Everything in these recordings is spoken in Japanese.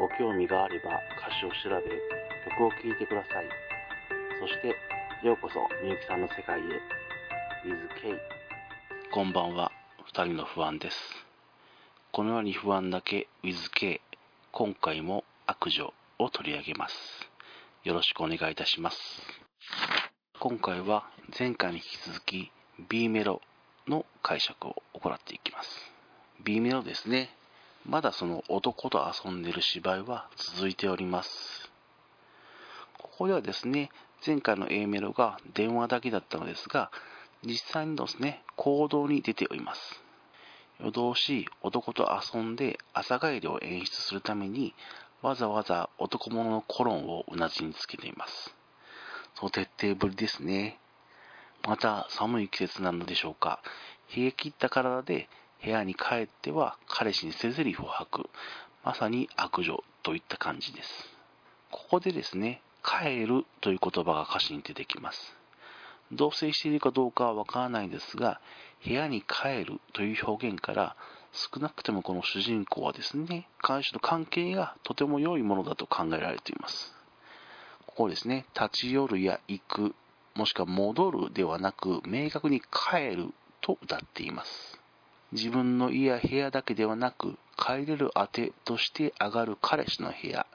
ご興味があれば歌詞を調べ、曲を聴いてください。そして、ようこそみゆきさんの世界へ。with K。こんばんは、二人の不安です。このように不安だけ with K。今回も悪女を取り上げます。よろしくお願いいたします。今回は前回に引き続き B メロの解釈を行っていきます。B メロですね。まだその男と遊んでる芝居は続いております。ここではですね、前回の A メロが電話だけだったのですが、実際にですね、行動に出ております。夜通し男と遊んで朝帰りを演出するために、わざわざ男物のコロンをうなじにつけています。その徹底ぶりですね。また寒い季節なのでしょうか。冷え切った体で部屋に帰っては彼氏に捨て台詞を吐く。まさに悪女といった感じです。ここでですね、帰るという言葉が歌詞に出てきます。同棲しているかどうかはわからないですが、部屋に帰るという表現から少なくてもこの主人公はですね、彼氏と関係がとても良いものだと考えられています。ここですね、立ち寄るや行く、もしくは戻るではなく、明確に帰ると歌っています。自分の家や部屋だけではなく、帰れる当てとして上がる彼氏の部屋。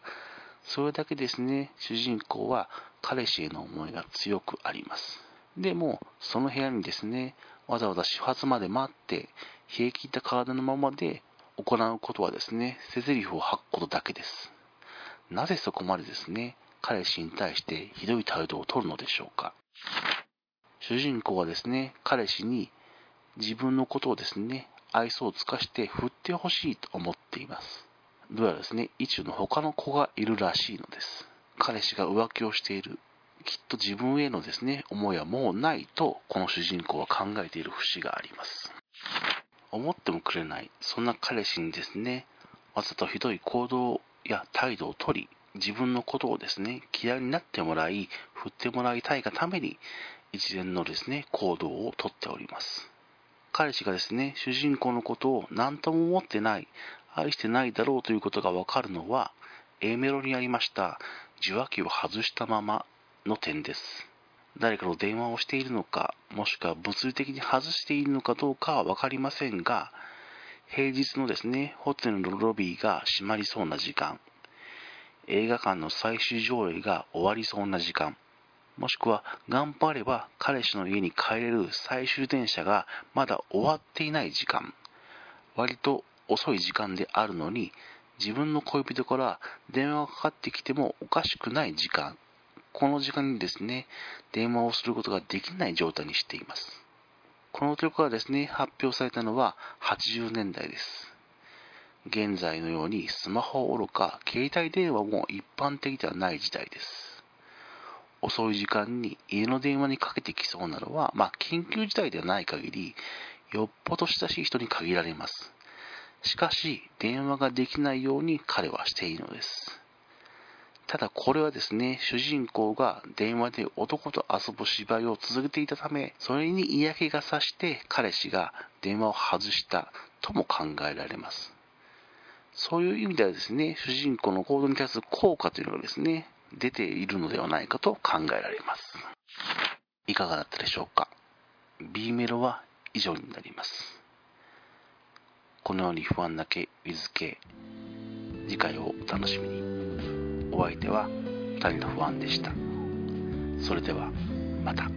それだけですね、主人公は彼氏への思いが強くあります。でも、その部屋にですね、わざわざ始発まで待って、冷え切った体のままで行うことはですね、捨て台詞を吐くことだけです。なぜそこまでですね、彼氏に対してひどい態度をとるのでしょうか。主人公はですね、彼氏に自分のことをですね、愛想を尽かして振ってほしいと思っています。どうやらですね、一中の他の子がいるらしいのです。彼氏が浮気をしている。きっと自分へのですね、思いはもうないと、この主人公は考えている節があります。思ってもくれない、そんな彼氏にですね、わざとひどい行動や態度をとり、自分のことをですね、嫌いになってもらい、振ってもらいたいがために、一連のですね、行動をとっております。彼氏がですね、主人公のことを何とも思ってない、愛してないだろうということがわかるのは、A メロにありました受話器を外したままの点です。誰かの電話をしているのか、もしくは物理的に外しているのかどうかは分かりませんが、平日のですね、ホテルのロビーが閉まりそうな時間、映画館の最終上映が終わりそうな時間、もしくは頑張れば彼氏の家に帰れる最終電車がまだ終わっていない時間、割と遅い時間であるのに、自分の恋人から電話がかかってきてもおかしくない時間、この時間にですね、電話をすることができない状態にしています。この曲がですね、発表されたのは80年代です。現在のようにスマホおろか携帯電話も一般的ではない時代です。遅い時間に家の電話にかけてきそうなのは、まあ、緊急事態ではない限り、よっぽど親しい人に限られます。しかし、電話ができないように彼はしているのです。ただこれはですね、主人公が電話で男と遊ぶ芝居を続けていたため、それに嫌気がさして彼氏が電話を外したとも考えられます。そういう意味ではですね、主人公の行動に対する効果というのがですね、出ているのではないかと考えられます。いかがだったでしょうか ?B メロは以上になります。このように不安だけ with K 次回をお楽しみに。お相手は2人の不安でした。それではまた。